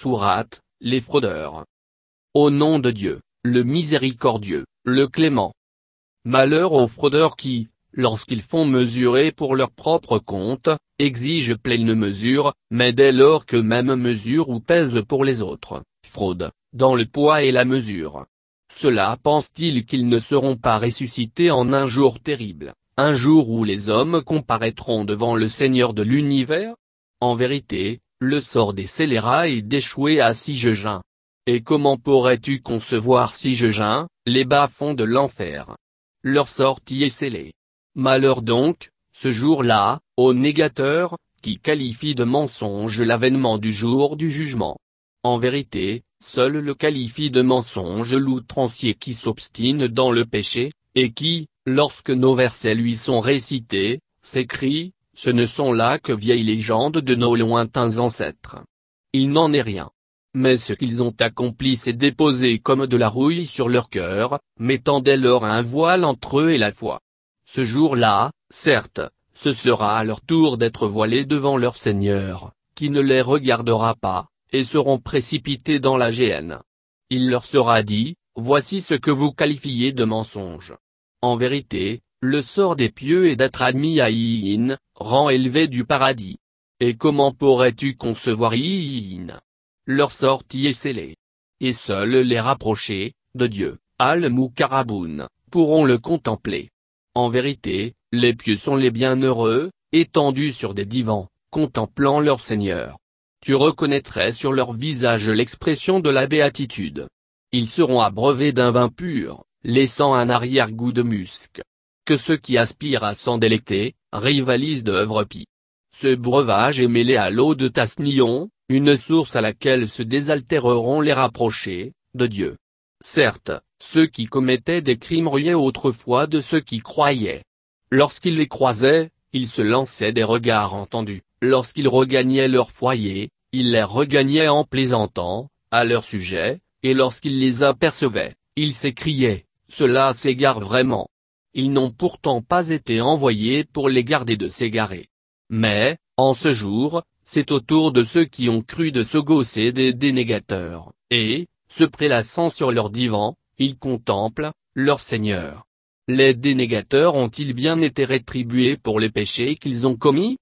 Sourate, les fraudeurs. Au nom de Dieu, le miséricordieux, le clément. Malheur aux fraudeurs qui, lorsqu'ils font mesurer pour leur propre compte, exigent pleine mesure, mais dès lors que même mesure ou pèse pour les autres, fraude, dans le poids et la mesure. Cela pense-t-il qu'ils ne seront pas ressuscités en un jour terrible, un jour où les hommes comparaîtront devant le Seigneur de l'univers? En vérité, le sort des scélérats est d'échouer à si jeun. Et comment pourrais-tu concevoir si jeun, les bas-fonds de l'enfer? Leur sortie est scellée. Malheur donc, ce jour-là, aux négateurs, qui qualifient de mensonge l'avènement du jour du jugement. En vérité, seul le qualifie de mensonge l'outrancier qui s'obstine dans le péché, et qui, lorsque nos versets lui sont récités, s'écrie, ce ne sont là que vieilles légendes de nos lointains ancêtres. Il n'en est rien. Mais ce qu'ils ont accompli s'est déposé comme de la rouille sur leur cœur, mettant dès lors un voile entre eux et la foi. Ce jour-là, certes, ce sera à leur tour d'être voilés devant leur Seigneur, qui ne les regardera pas, et seront précipités dans la géhenne. Il leur sera dit, voici ce que vous qualifiez de mensonge. En vérité, le sort des pieux est d'être admis à Iin, rang élevé du paradis. Et comment pourrais-tu concevoir Iin Leur sortie est scellée. Et seuls les rapprochés, de Dieu, Al-Mukarraboun, pourront le contempler. En vérité, les pieux sont les bienheureux, étendus sur des divans, contemplant leur Seigneur. Tu reconnaîtrais sur leur visage l'expression de la béatitude. Ils seront abreuvés d'un vin pur, laissant un arrière-goût de musc. Que ceux qui aspirent à s'en délecter, rivalisent d'œuvres pie. Ce breuvage est mêlé à l'eau de Tasnion, une source à laquelle se désaltéreront les rapprochés, de Dieu. Certes, ceux qui commettaient des crimes riaient autrefois de ceux qui croyaient. Lorsqu'ils les croisaient, ils se lançaient des regards entendus, lorsqu'ils regagnaient leur foyer, ils les regagnaient en plaisantant, à leur sujet, et lorsqu'ils les apercevaient, ils s'écriaient, cela s'égare vraiment. Ils n'ont pourtant pas été envoyés pour les garder de s'égarer. Mais, en ce jour, c'est au tour de ceux qui ont cru de se gausser des dénégateurs, et, se prélassant sur leur divan, ils contemplent, leur Seigneur. Les dénégateurs ont-ils bien été rétribués pour les péchés qu'ils ont commis?